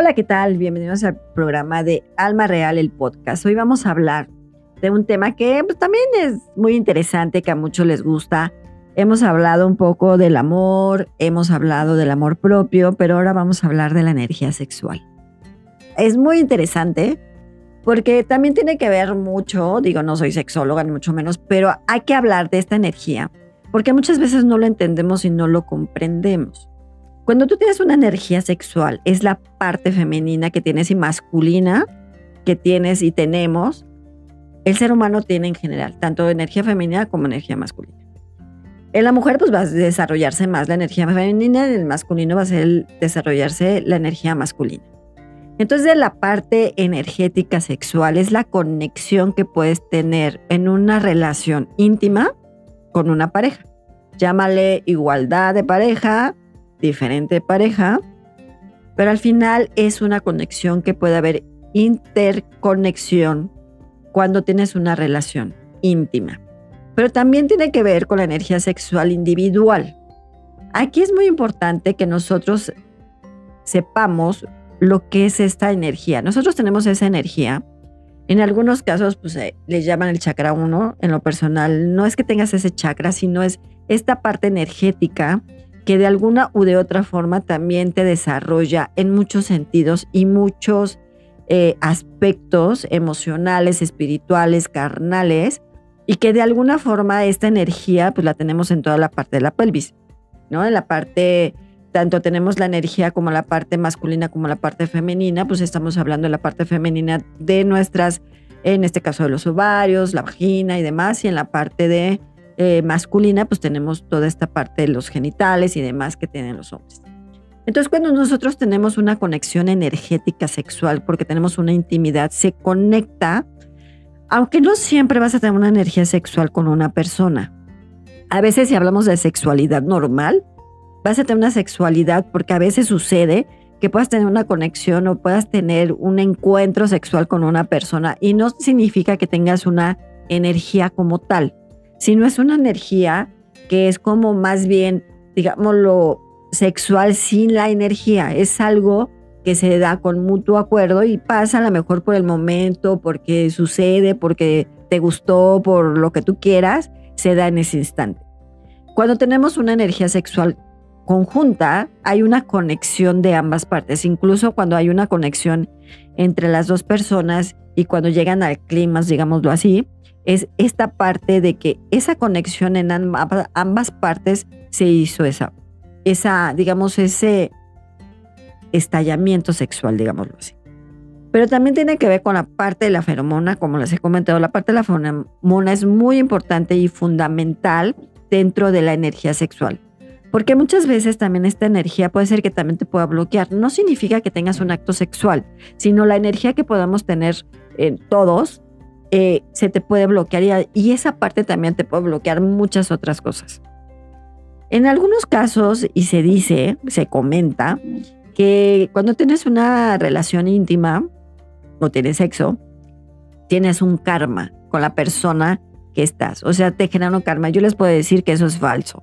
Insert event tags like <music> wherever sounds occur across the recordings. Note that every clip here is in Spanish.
Hola, ¿qué tal? Bienvenidos al programa de Alma Real, el podcast. Hoy vamos a hablar de un tema que pues, también es muy interesante, que a muchos les gusta. Hemos hablado un poco del amor, hemos hablado del amor propio, pero ahora vamos a hablar de la energía sexual. Es muy interesante porque también tiene que ver mucho, digo, no soy sexóloga ni mucho menos, pero hay que hablar de esta energía porque muchas veces no lo entendemos y no lo comprendemos. Cuando tú tienes una energía sexual, es la parte femenina que tienes y masculina que tienes y tenemos, el ser humano tiene en general, tanto energía femenina como energía masculina. En la mujer pues va a desarrollarse más la energía femenina, en el masculino va a ser desarrollarse la energía masculina. Entonces la parte energética sexual es la conexión que puedes tener en una relación íntima con una pareja. Llámale igualdad de pareja, diferente pareja, pero al final es una conexión que puede haber interconexión cuando tienes una relación íntima. Pero también tiene que ver con la energía sexual individual. Aquí es muy importante que nosotros sepamos lo que es esta energía. Nosotros tenemos esa energía. En algunos casos, pues eh, le llaman el chakra 1. En lo personal, no es que tengas ese chakra, sino es esta parte energética que de alguna u de otra forma también te desarrolla en muchos sentidos y muchos eh, aspectos emocionales, espirituales, carnales, y que de alguna forma esta energía pues la tenemos en toda la parte de la pelvis, ¿no? En la parte, tanto tenemos la energía como la parte masculina como la parte femenina, pues estamos hablando de la parte femenina de nuestras, en este caso de los ovarios, la vagina y demás, y en la parte de eh, masculina, pues tenemos toda esta parte de los genitales y demás que tienen los hombres. Entonces, cuando nosotros tenemos una conexión energética sexual, porque tenemos una intimidad, se conecta, aunque no siempre vas a tener una energía sexual con una persona. A veces, si hablamos de sexualidad normal, vas a tener una sexualidad porque a veces sucede que puedas tener una conexión o puedas tener un encuentro sexual con una persona y no significa que tengas una energía como tal sino es una energía que es como más bien, digámoslo, sexual sin la energía. Es algo que se da con mutuo acuerdo y pasa a lo mejor por el momento, porque sucede, porque te gustó, por lo que tú quieras, se da en ese instante. Cuando tenemos una energía sexual conjunta, hay una conexión de ambas partes, incluso cuando hay una conexión entre las dos personas y cuando llegan al clima, digámoslo así, es esta parte de que esa conexión en ambas partes se hizo esa, esa, digamos, ese estallamiento sexual, digámoslo así. Pero también tiene que ver con la parte de la feromona, como les he comentado, la parte de la feromona es muy importante y fundamental dentro de la energía sexual. Porque muchas veces también esta energía puede ser que también te pueda bloquear. No significa que tengas un acto sexual, sino la energía que podamos tener en todos eh, se te puede bloquear y, esa parte también te puede bloquear muchas otras cosas. En algunos casos, y se dice, se comenta, que cuando tienes una relación íntima o tienes sexo, tienes un karma con la persona que estás. O sea, te genera un karma. Yo les puedo decir que eso es falso.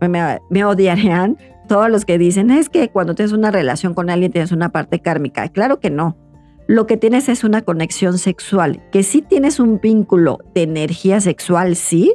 Me, me odiarían todos los que dicen, es que cuando tienes una relación con alguien tienes una parte kármica. Claro que no lo que tienes es una conexión sexual, que sí tienes un vínculo de energía sexual, sí,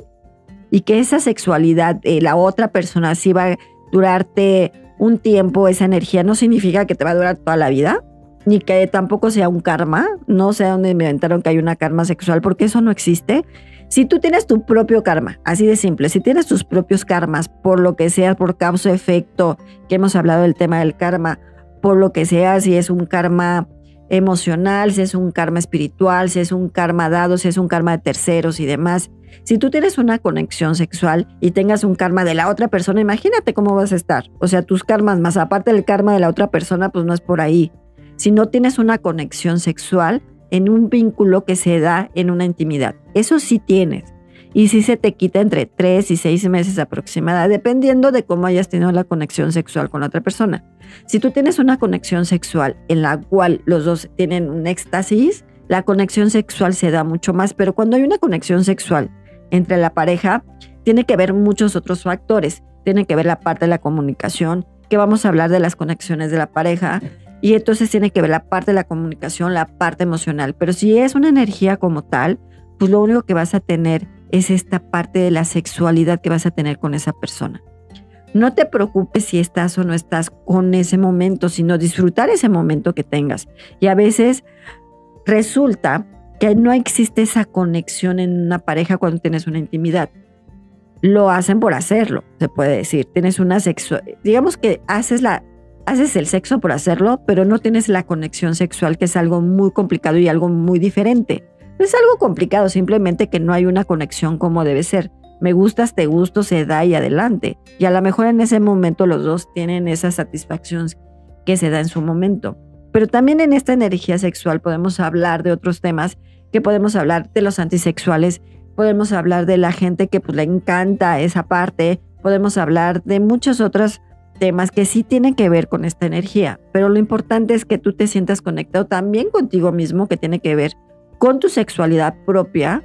y que esa sexualidad de la otra persona sí va a durarte un tiempo, esa energía, no significa que te va a durar toda la vida, ni que tampoco sea un karma, no sé dónde inventaron que hay una karma sexual, porque eso no existe. Si tú tienes tu propio karma, así de simple, si tienes tus propios karmas, por lo que sea, por causa-efecto, que hemos hablado del tema del karma, por lo que sea, si es un karma emocional, si es un karma espiritual, si es un karma dado, si es un karma de terceros y demás. Si tú tienes una conexión sexual y tengas un karma de la otra persona, imagínate cómo vas a estar. O sea, tus karmas más aparte del karma de la otra persona, pues no es por ahí. Si no tienes una conexión sexual en un vínculo que se da en una intimidad, eso sí tienes y si se te quita entre tres y seis meses aproximada, dependiendo de cómo hayas tenido la conexión sexual con otra persona. Si tú tienes una conexión sexual en la cual los dos tienen un éxtasis, la conexión sexual se da mucho más, pero cuando hay una conexión sexual entre la pareja, tiene que ver muchos otros factores. Tiene que ver la parte de la comunicación, que vamos a hablar de las conexiones de la pareja, Y entonces tiene que ver la parte de la comunicación, la parte emocional. Pero si es una energía como tal, pues lo único que vas a tener es esta parte de la sexualidad que vas a tener con esa persona. No te preocupes si estás o no estás con ese momento, sino disfrutar ese momento que tengas. Y a veces resulta que no existe esa conexión en una pareja cuando tienes una intimidad. Lo hacen por hacerlo, se puede decir. Tienes una sexo, digamos que haces la haces el sexo por hacerlo, pero no tienes la conexión sexual, que es algo muy complicado y algo muy diferente. Es algo complicado, simplemente que no hay una conexión como debe ser. Me gustas, te gusto, se da y adelante. Y a lo mejor en ese momento los dos tienen esa satisfacción que se da en su momento. Pero también en esta energía sexual podemos hablar de otros temas, que podemos hablar de los antisexuales, podemos hablar de la gente que pues, le encanta esa parte, podemos hablar de muchos otros temas que sí tienen que ver con esta energía. Pero lo importante es que tú te sientas conectado también contigo mismo, que tiene que ver con tu sexualidad propia,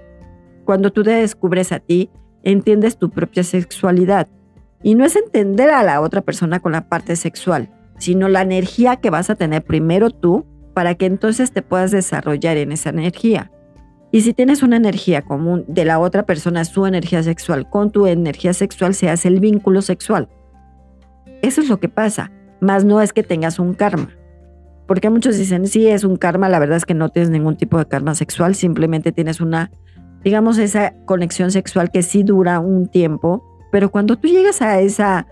cuando tú te descubres a ti, entiendes tu propia sexualidad. Y no es entender a la otra persona con la parte sexual, sino la energía que vas a tener primero tú para que entonces te puedas desarrollar en esa energía. Y si tienes una energía común de la otra persona, su energía sexual, con tu energía sexual se hace el vínculo sexual. Eso es lo que pasa, más no es que tengas un karma. Porque muchos dicen, sí, es un karma, la verdad es que no tienes ningún tipo de karma sexual, simplemente tienes una, digamos, esa conexión sexual que sí dura un tiempo, pero cuando tú llegas a esa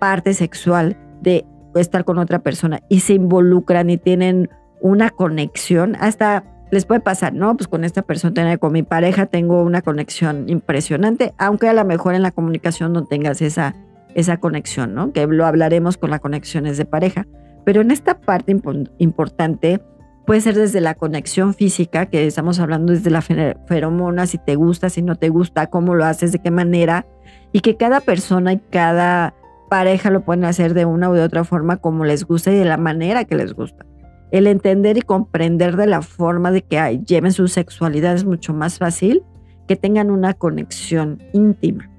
parte sexual de estar con otra persona y se involucran y tienen una conexión, hasta les puede pasar, ¿no? Pues con esta persona, con mi pareja tengo una conexión impresionante, aunque a lo mejor en la comunicación no tengas esa, esa conexión, ¿no? Que lo hablaremos con las conexiones de pareja. Pero en esta parte importante puede ser desde la conexión física, que estamos hablando desde la feromona, si te gusta, si no te gusta, cómo lo haces, de qué manera, y que cada persona y cada pareja lo pueden hacer de una u de otra forma como les gusta y de la manera que les gusta. El entender y comprender de la forma de que lleven su sexualidad es mucho más fácil que tengan una conexión íntima.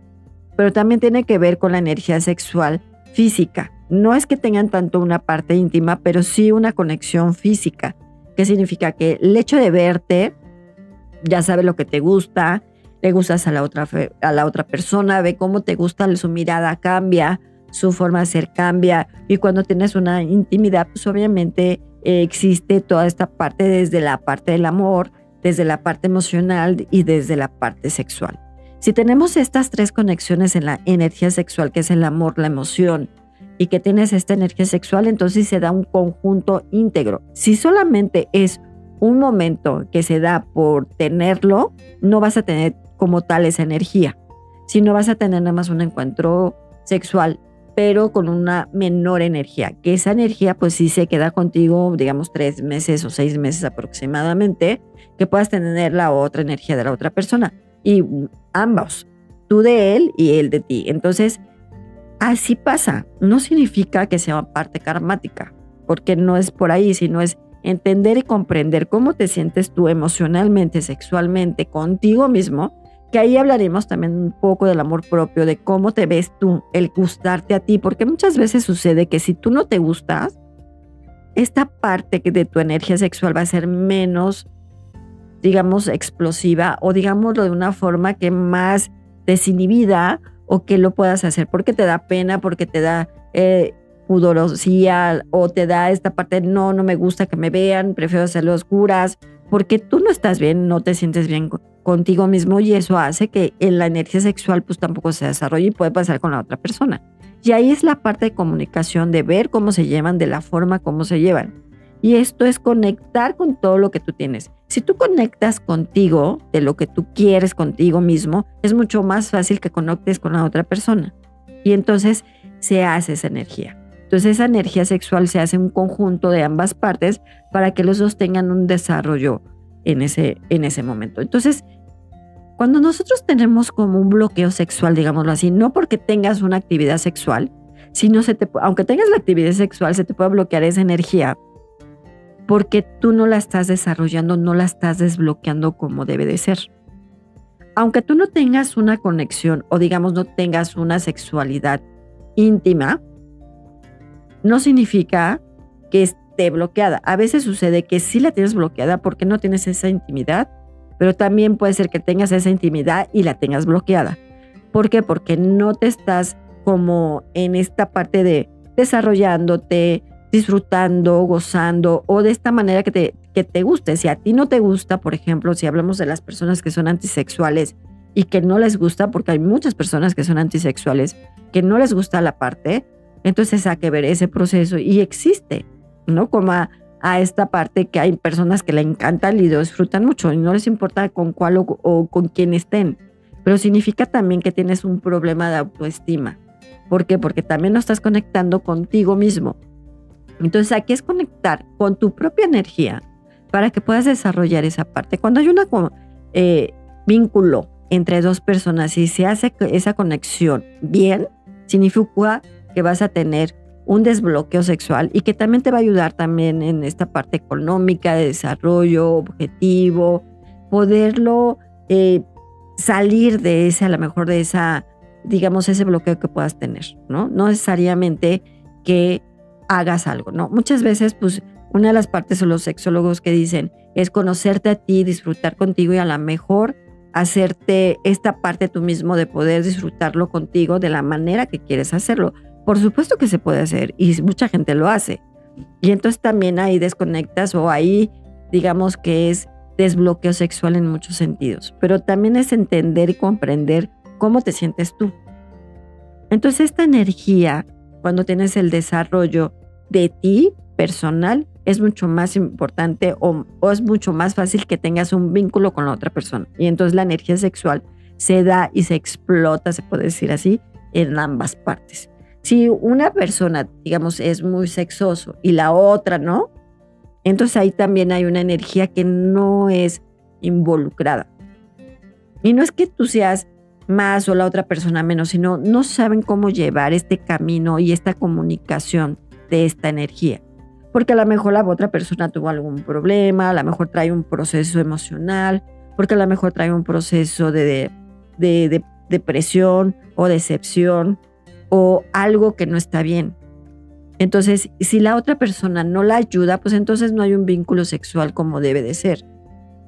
Pero también tiene que ver con la energía sexual física no es que tengan tanto una parte íntima, pero sí una conexión física. ¿Qué significa? Que el hecho de verte, ya sabe lo que te gusta, le gustas a la otra, a la otra persona, ve cómo te gusta, su mirada cambia, su forma de ser cambia. Y cuando tienes una intimidad, pues obviamente eh, existe toda esta parte desde la parte del amor, desde la parte emocional y desde la parte sexual. Si tenemos estas tres conexiones en la energía sexual, que es el amor, la emoción y que tienes esta energía sexual, entonces se da un conjunto íntegro. Si solamente es un momento que se da por tenerlo, no vas a tener como tal esa energía, sino vas a tener nada más un encuentro sexual, pero con una menor energía, que esa energía pues sí se queda contigo, digamos, tres meses o seis meses aproximadamente, que puedas tener la otra energía de la otra persona. Y ambos, tú de él y él de ti. Entonces, Así pasa. No significa que sea parte karmática, porque no es por ahí, sino es entender y comprender cómo te sientes tú emocionalmente, sexualmente, contigo mismo, que ahí hablaremos también un poco del amor propio, de cómo te ves tú, el gustarte a ti, porque muchas veces sucede que si tú no te gustas, esta parte de tu energía sexual va a ser menos, digamos, explosiva o digámoslo de una forma que más desinhibida o que lo puedas hacer porque te da pena, porque te da eh, pudorosía o te da esta parte, no, no me gusta que me vean, prefiero hacerlo oscuras, porque tú no estás bien, no te sientes bien contigo mismo y eso hace que en la energía sexual pues tampoco se desarrolle y puede pasar con la otra persona. Y ahí es la parte de comunicación, de ver cómo se llevan, de la forma como se llevan. Y esto es conectar con todo lo que tú tienes. Si tú conectas contigo, de lo que tú quieres contigo mismo, es mucho más fácil que conectes con la otra persona. Y entonces se hace esa energía. Entonces esa energía sexual se hace un conjunto de ambas partes para que los dos tengan un desarrollo en ese, en ese momento. Entonces, cuando nosotros tenemos como un bloqueo sexual, digámoslo así, no porque tengas una actividad sexual, sino se te, aunque tengas la actividad sexual, se te puede bloquear esa energía porque tú no la estás desarrollando, no la estás desbloqueando como debe de ser. Aunque tú no tengas una conexión o digamos no tengas una sexualidad íntima, no significa que esté bloqueada. A veces sucede que sí la tienes bloqueada porque no tienes esa intimidad, pero también puede ser que tengas esa intimidad y la tengas bloqueada. ¿Por qué? Porque no te estás como en esta parte de desarrollándote, disfrutando, gozando o de esta manera que te, que te guste. Si a ti no te gusta, por ejemplo, si hablamos de las personas que son antisexuales y que no les gusta, porque hay muchas personas que son antisexuales, que no les gusta la parte, entonces hay que ver ese proceso y existe, ¿no? Como a, esta parte que hay personas que le encantan y lo disfrutan mucho y no les importa con cuál o con quién estén, pero significa también que tienes un problema de autoestima. ¿Por qué? Porque también no estás conectando contigo mismo. Entonces aquí es conectar con tu propia energía para que puedas desarrollar esa parte. Cuando hay un eh, vínculo entre dos personas y se hace esa conexión bien, significa que vas a tener un desbloqueo sexual y que también te va a ayudar también en esta parte económica, de desarrollo, objetivo, poderlo eh, salir de ese, a lo mejor de esa, digamos, ese bloqueo que puedas tener, ¿no? No necesariamente que hagas algo, ¿no? Muchas veces, pues, una de las partes de los sexólogos que dicen es conocerte a ti, disfrutar contigo y a lo mejor hacerte esta parte tú mismo de poder disfrutarlo contigo de la manera que quieres hacerlo. Por supuesto que se puede hacer y mucha gente lo hace. Y entonces también ahí desconectas o ahí digamos que es desbloqueo sexual en muchos sentidos, pero también es entender y comprender cómo te sientes tú. Entonces esta energía cuando tienes el desarrollo de ti personal, es mucho más importante o, es mucho más fácil que tengas un vínculo con la otra persona. Y entonces la energía sexual se da y se explota, se puede decir así, en ambas partes. Si una persona, digamos, es muy sexoso y la otra no, entonces ahí también hay una energía que no es involucrada. Y no es que tú seas más o la otra persona menos, sino no saben cómo llevar este camino y esta comunicación de esta energía. Porque a lo mejor la otra persona tuvo algún problema, a lo mejor trae un proceso emocional, porque a lo mejor trae un proceso de, de, depresión o decepción o algo que no está bien. Entonces, si la otra persona no la ayuda, pues entonces no hay un vínculo sexual como debe de ser.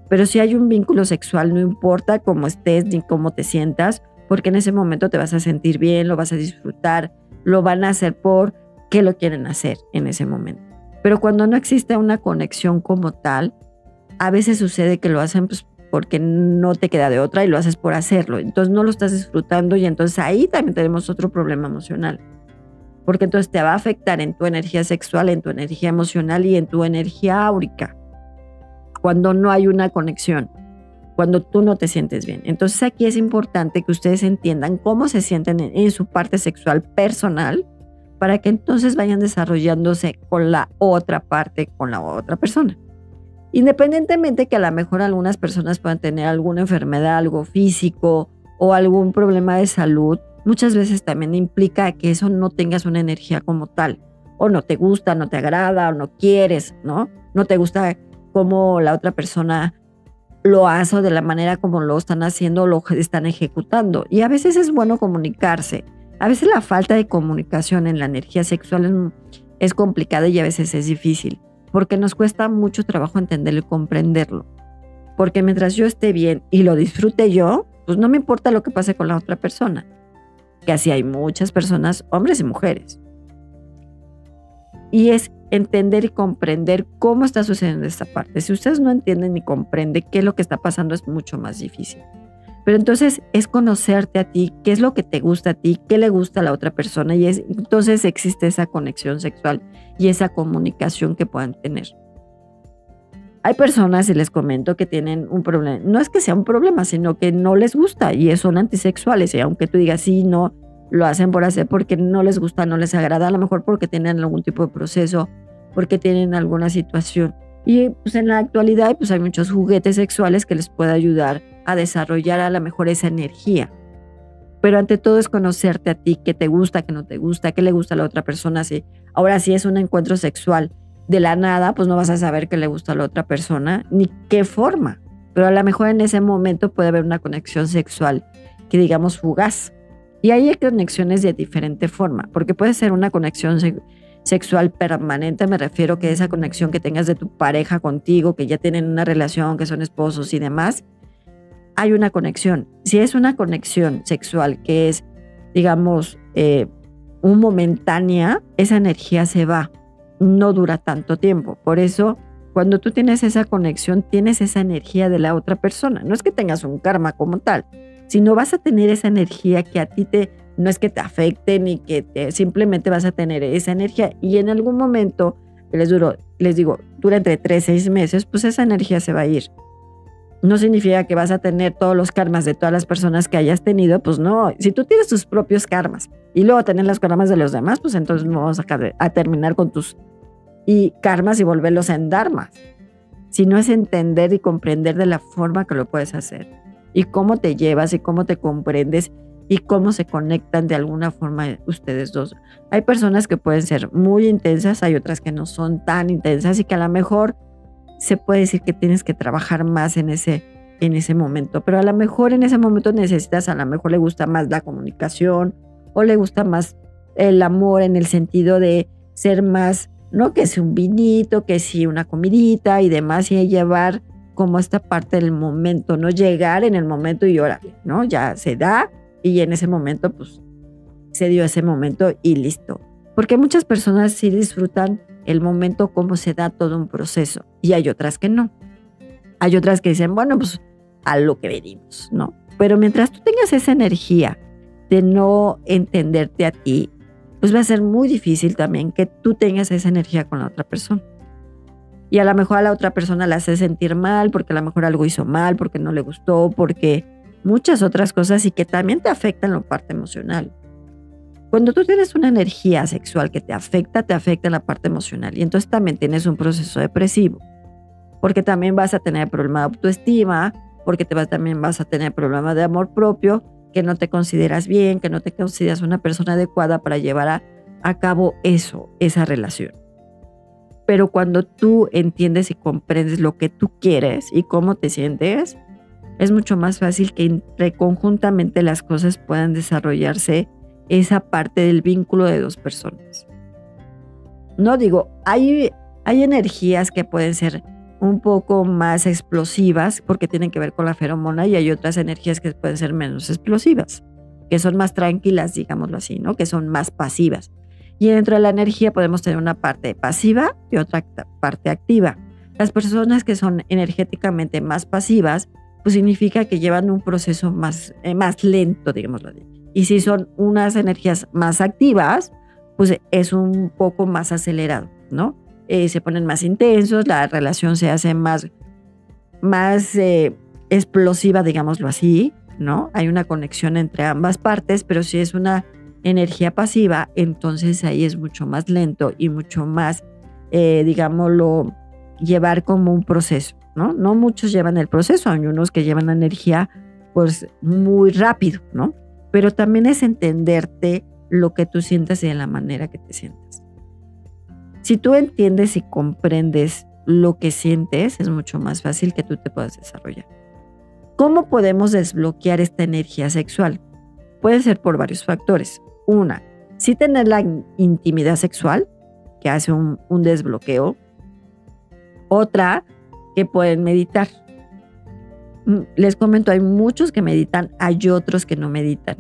Pero si hay un vínculo sexual, no importa cómo estés ni cómo te sientas, porque en ese momento te vas a sentir bien, lo vas a disfrutar, lo van a hacer por qué lo quieren hacer en ese momento. Pero cuando no existe una conexión como tal, a veces sucede que lo hacen pues, porque no te queda de otra y lo haces por hacerlo. Entonces no lo estás disfrutando y entonces ahí también tenemos otro problema emocional. Porque entonces te va a afectar en tu energía sexual, en tu energía emocional y en tu energía áurica cuando no hay una conexión, cuando tú no te sientes bien. Entonces aquí es importante que ustedes entiendan cómo se sienten en, su parte sexual personal para que entonces vayan desarrollándose con la otra parte, con la otra persona. Independientemente que a lo mejor algunas personas puedan tener alguna enfermedad, algo físico o algún problema de salud, muchas veces también implica que eso no tengas una energía como tal. O no te gusta, no te agrada, o no quieres, ¿no? No te gusta cómo la otra persona lo hace o de la manera como lo están haciendo o lo están ejecutando. Y a veces es bueno comunicarse. A veces la falta de comunicación en la energía sexual es, complicada y a veces es difícil, porque nos cuesta mucho trabajo entenderlo y comprenderlo. Porque mientras yo esté bien y lo disfrute yo, pues no me importa lo que pase con la otra persona. Que así hay muchas personas, hombres y mujeres. Y es entender y comprender cómo está sucediendo esta parte. Si ustedes no entienden ni comprenden qué es lo que está pasando, es mucho más difícil. Pero entonces es conocerte a ti, qué es lo que te gusta a ti, qué le gusta a la otra persona y es, entonces existe esa conexión sexual y esa comunicación que puedan tener. Hay personas, y les comento, que tienen un problema. No es que sea un problema, sino que no les gusta y son antisexuales. Y aunque tú digas, sí, no, lo hacen por hacer porque no les gusta, no les agrada, a lo mejor porque tienen algún tipo de proceso, porque tienen alguna situación. Y pues en la actualidad pues hay muchos juguetes sexuales que les puede ayudar a desarrollar a lo mejor esa energía. Pero ante todo es conocerte a ti, qué te gusta, qué no te gusta, qué le gusta a la otra persona. Si ahora si es un encuentro sexual de la nada, pues no vas a saber qué le gusta a la otra persona ni qué forma. Pero a lo mejor en ese momento puede haber una conexión sexual que digamos fugaz, y hay conexiones de diferente forma, porque puede ser una conexión sexual permanente, me refiero que esa conexión que tengas de tu pareja contigo, que ya tienen una relación, que son esposos y demás, hay una conexión. Si es una conexión sexual que es, digamos, eh, un momentánea, esa energía se va, no dura tanto tiempo. Por eso, cuando tú tienes esa conexión, tienes esa energía de la otra persona. No es que tengas un karma como tal, sino vas a tener esa energía que a ti te, no es que te afecte ni que simplemente vas a tener esa energía y en algún momento les duro, les digo, dura entre tres, seis meses, pues esa energía se va a ir. No significa que vas a tener todos los karmas de todas las personas que hayas tenido, pues no. Si tú tienes tus propios karmas y luego tener los karmas de los demás, pues entonces vamos a, a terminar con tus y karmas y volverlos en dharmas. no es entender y comprender de la forma que lo puedes hacer y cómo te llevas y cómo te comprendes y cómo se conectan de alguna forma ustedes dos. Hay personas que pueden ser muy intensas, hay otras que no son tan intensas y que a lo mejor se puede decir que tienes que trabajar más en ese, en ese momento, pero a lo mejor en ese momento necesitas, a lo mejor le gusta más la comunicación o le gusta más el amor en el sentido de ser más, no que sea un vinito, que si una comidita y demás, y llevar como esta parte del momento, no llegar en el momento y órale, ¿no? Ya se da y en ese momento pues se dio ese momento y listo. Porque muchas personas sí disfrutan el momento como se da todo un proceso y hay otras que no. Hay otras que dicen, bueno, pues a lo que venimos, ¿no? Pero mientras tú tengas esa energía de no entenderte a ti, pues va a ser muy difícil también que tú tengas esa energía con la otra persona. Y a lo mejor a la otra persona la hace sentir mal porque a lo mejor algo hizo mal, porque no le gustó, porque muchas otras cosas y que también te afectan la parte emocional. Cuando tú tienes una energía sexual que te afecta, te afecta en la parte emocional y entonces también tienes un proceso depresivo, porque también vas a tener problema de autoestima, porque te vas, también vas a tener problema de amor propio, que no te consideras bien, que no te consideras una persona adecuada para llevar a cabo eso, esa relación. Pero cuando tú entiendes y comprendes lo que tú quieres y cómo te sientes, es mucho más fácil que entre conjuntamente las cosas puedan desarrollarse esa parte del vínculo de dos personas. No digo, hay, hay energías que pueden ser un poco más explosivas porque tienen que ver con la feromona y hay otras energías que pueden ser menos explosivas, que son más tranquilas, digámoslo así, ¿no? Que son más pasivas. Y dentro de la energía podemos tener una parte pasiva y otra parte activa. Las personas que son energéticamente más pasivas, pues significa que llevan un proceso más, eh, más lento, digámoslo así. Y si son unas energías más activas, pues es un poco más acelerado, ¿no? Eh, se ponen más intensos, la relación se hace más, más eh, explosiva, digámoslo así, ¿no? Hay una conexión entre ambas partes, pero si es una energía pasiva, entonces ahí es mucho más lento y mucho más, eh, digámoslo, llevar como un proceso, ¿no? No muchos llevan el proceso, hay unos que llevan la energía pues muy rápido, ¿no? pero también es entenderte lo que tú sientas y de la manera que te sientas. Si tú entiendes y comprendes lo que sientes, es mucho más fácil que tú te puedas desarrollar. ¿Cómo podemos desbloquear esta energía sexual? Puede ser por varios factores. Una, sí tener la intimidad sexual, que hace un, un desbloqueo. Otra, que pueden meditar. Mm, les comento, hay muchos que meditan, hay otros que no meditan.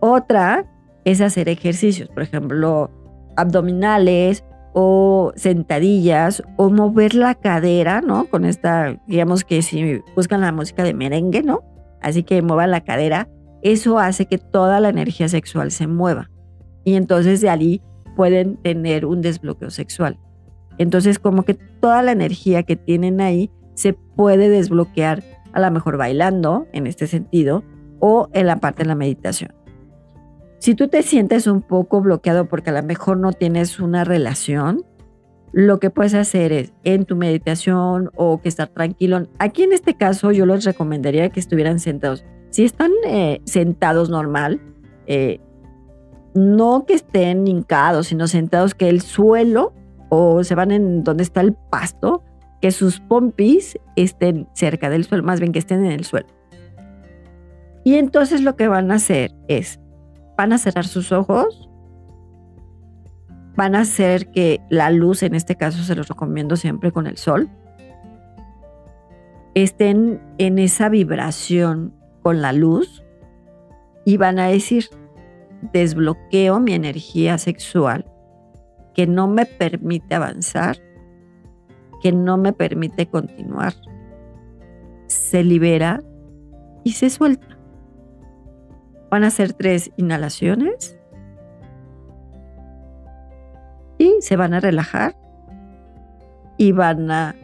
Otra es hacer ejercicios, por ejemplo, abdominales o sentadillas o mover la cadera, ¿no? Con esta, digamos que si buscan la música de merengue, ¿no? Así que muevan la cadera, eso hace que toda la energía sexual se mueva. Y entonces de ahí pueden tener un desbloqueo sexual. Entonces como que toda la energía que tienen ahí se puede desbloquear a lo mejor bailando en este sentido o en la parte de la meditación. Si tú te sientes un poco bloqueado porque a lo mejor no tienes una relación, lo que puedes hacer es en tu meditación o que estar tranquilo. Aquí en este caso yo les recomendaría que estuvieran sentados. Si están eh, sentados normal, eh, no que estén hincados, sino sentados que el suelo o se van en donde está el pasto, que sus pompis estén cerca del suelo, más bien que estén en el suelo. Y entonces lo que van a hacer es, van a cerrar sus ojos van a hacer que la luz, en este caso se los recomiendo siempre con el sol, estén en esa vibración con la luz y van a decir, desbloqueo mi energía sexual que no me permite avanzar, que no me permite continuar. Se libera y se suelta. Van a hacer tres inhalaciones y se van a relajar y van a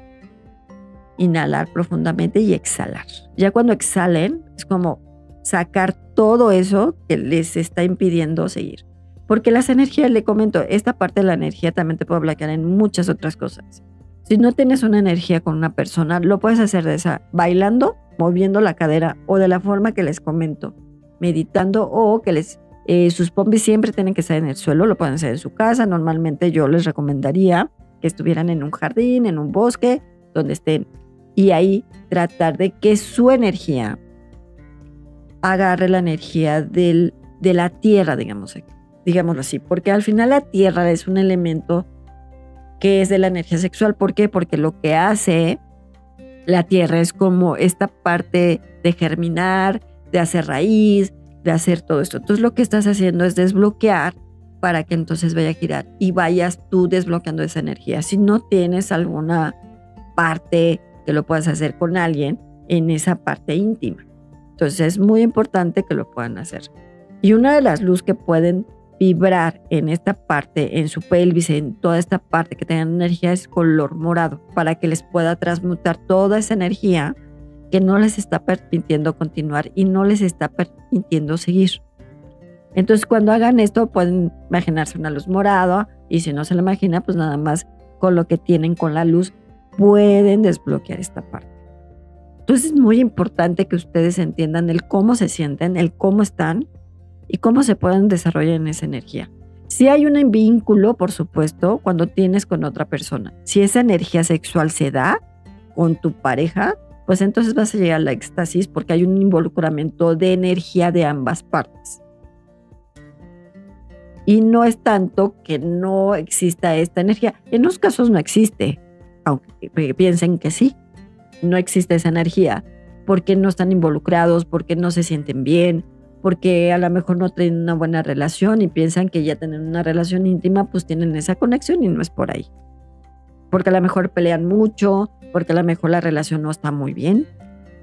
inhalar profundamente y exhalar. Ya cuando exhalen, es como sacar todo eso que les está impidiendo seguir. Porque las energías, le comento, esta parte de la energía también te puede bloquear en muchas otras cosas. Si no tienes una energía con una persona, lo puedes hacer de esa, bailando, moviendo la cadera o de la forma que les comento, meditando o que les, eh, sus pompis siempre tienen que estar en el suelo, lo pueden hacer en su casa. Normalmente yo les recomendaría que estuvieran en un jardín, en un bosque, donde estén. Y ahí tratar de que su energía agarre la energía del, de la tierra, digamos, digámoslo así, porque al final la tierra es un elemento que es de la energía sexual. ¿Por qué? Porque lo que hace la tierra es como esta parte de germinar, de hacer raíz, de hacer todo esto. Entonces lo que estás haciendo es desbloquear para que entonces vaya a girar y vayas tú desbloqueando esa energía. Si no tienes alguna parte que lo puedas hacer con alguien en esa parte íntima. Entonces es muy importante que lo puedan hacer. Y una de las luces que pueden vibrar en esta parte, en su pelvis, en toda esta parte que tengan energía es color morado, para que les pueda transmutar toda esa energía que no les está permitiendo continuar y no les está permitiendo seguir. Entonces cuando hagan esto pueden imaginarse una luz morada y si no se la imagina, pues nada más con lo que tienen con la luz pueden desbloquear esta parte. Entonces es muy importante que ustedes entiendan el cómo se sienten, el cómo están y cómo se pueden desarrollar en esa energía. Si hay un vínculo, por supuesto, cuando tienes con otra persona. Si esa energía sexual se da con tu pareja, pues entonces vas a llegar a la éxtasis porque hay un involucramiento de energía de ambas partes. Y no es tanto que no exista esta energía. En los casos no existe, aunque piensen que sí, no existe esa energía, porque no están involucrados, porque no se sienten bien, porque a lo mejor no tienen una buena relación y piensan que ya tienen una relación íntima, pues tienen esa conexión y no es por ahí. Porque a lo mejor pelean mucho, porque a lo mejor la relación no está muy bien.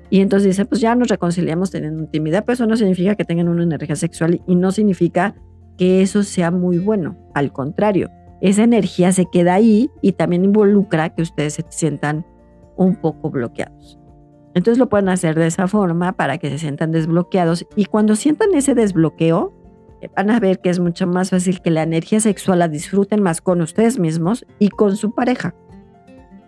Y entonces dice, pues ya nos reconciliamos teniendo intimidad, pero eso no significa que tengan una energía sexual y no significa que eso sea muy bueno. Al contrario, esa energía se queda ahí y también involucra que ustedes se sientan un poco bloqueados. Entonces lo pueden hacer de esa forma para que se sientan desbloqueados y cuando sientan ese desbloqueo, eh, van a ver que es mucho más fácil que la energía sexual la disfruten más con ustedes mismos y con su pareja.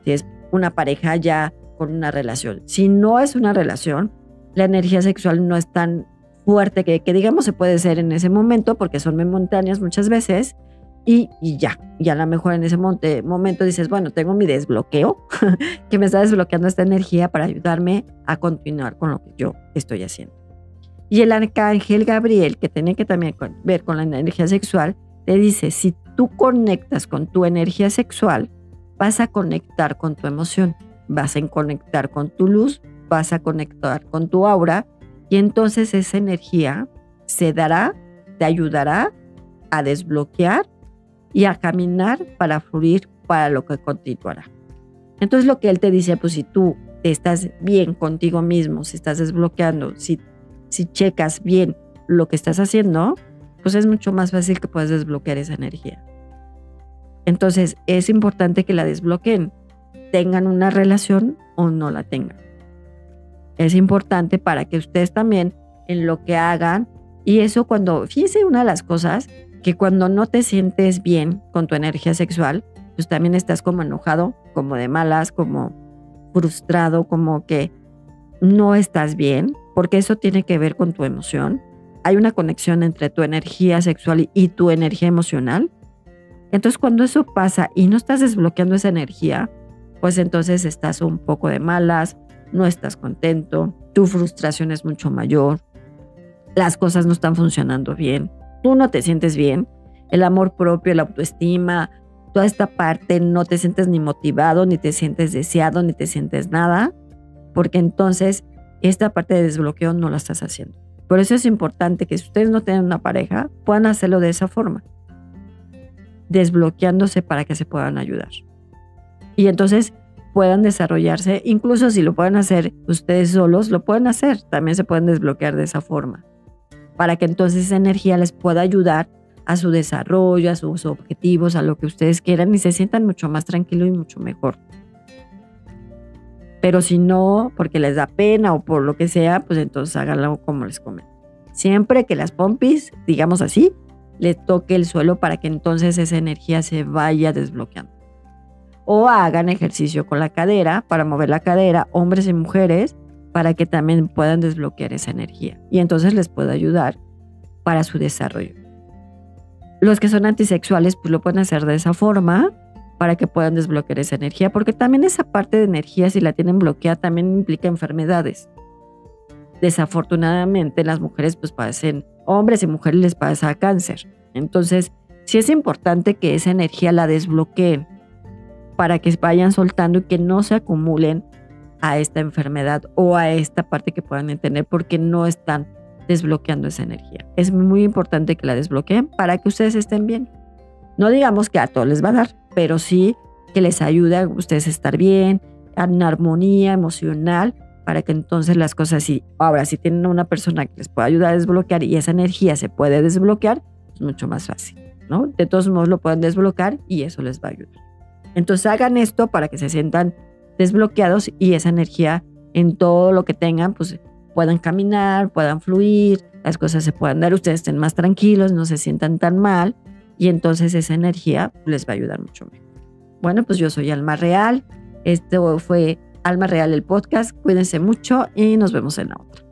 Si es una pareja ya con una relación. Si no es una relación, la energía sexual no es tan fuerte que, que digamos se puede ser en ese momento porque son momentáneas muchas veces y, ya, y a lo mejor en ese momento dices, bueno, tengo mi desbloqueo, <laughs> que me está desbloqueando esta energía para ayudarme a continuar con lo que yo estoy haciendo. Y el arcángel Gabriel, que tiene que también ver con la energía sexual, te dice, si tú conectas con tu energía sexual, vas a conectar con tu emoción, vas a conectar con tu luz, vas a conectar con tu aura, y entonces esa energía se dará, te ayudará a desbloquear y a caminar para fluir para lo que continuará. Entonces lo que él te dice, pues si tú estás bien contigo mismo, si estás desbloqueando, si, si checas bien lo que estás haciendo, pues es mucho más fácil que puedas desbloquear esa energía. Entonces es importante que la desbloqueen, tengan una relación o no la tengan. Es importante para que ustedes también en lo que hagan, y eso cuando, fíjense una de las cosas que cuando no te sientes bien con tu energía sexual, pues también estás como enojado, como de malas, como frustrado, como que no estás bien, porque eso tiene que ver con tu emoción. Hay una conexión entre tu energía sexual y tu energía emocional. Entonces cuando eso pasa y no estás desbloqueando esa energía, pues entonces estás un poco de malas, no estás contento, tu frustración es mucho mayor, las cosas no están funcionando bien tú no te sientes bien el amor propio, la autoestima, toda esta parte, no te sientes ni motivado, ni te sientes deseado, ni te sientes nada, porque entonces esta parte de desbloqueo no la estás haciendo. Por eso es importante que si ustedes no tienen una pareja, puedan hacerlo de esa forma, desbloqueándose para que se puedan ayudar. Y entonces puedan desarrollarse, incluso si lo pueden hacer ustedes solos, lo pueden hacer, también se pueden desbloquear de esa forma, para que entonces esa energía les pueda ayudar a su desarrollo, a sus objetivos, a lo que ustedes quieran y se sientan mucho más tranquilos y mucho mejor. Pero si no, porque les da pena o por lo que sea, pues entonces háganlo como les comento. Siempre que las pompis, digamos así, les toque el suelo para que entonces esa energía se vaya desbloqueando. O hagan ejercicio con la cadera para mover la cadera, hombres y mujeres, para que también puedan desbloquear esa energía. Y entonces les puede ayudar para su desarrollo. Los que son antisexuales, pues lo pueden hacer de esa forma para que puedan desbloquear esa energía, porque también esa parte de energía, si la tienen bloqueada, también implica enfermedades. Desafortunadamente, las mujeres pues padecen, hombres y mujeres les pasa cáncer. Entonces, sí es importante que esa energía la desbloqueen para que vayan soltando y que no se acumulen a esta enfermedad o a esta parte que puedan tener porque no están desbloqueando esa energía. Es muy importante que la desbloqueen para que ustedes estén bien. No digamos que a todos les va a dar, pero sí que les ayude a ustedes estar bien, en armonía emocional, para que entonces las cosas sí. Ahora, si tienen una persona que les pueda ayudar a desbloquear y esa energía se puede desbloquear, es mucho más fácil, ¿no? De todos modos lo pueden desbloquear y eso les va a ayudar. Entonces hagan esto para que se sientan desbloqueados y esa energía en todo lo que tengan, pues puedan caminar, puedan fluir, las cosas se puedan dar, ustedes estén más tranquilos, no se sientan tan mal y entonces esa energía les va a ayudar mucho mejor. Bueno, pues yo soy Alma Real, esto fue Alma Real el podcast, cuídense mucho y nos vemos en la otra.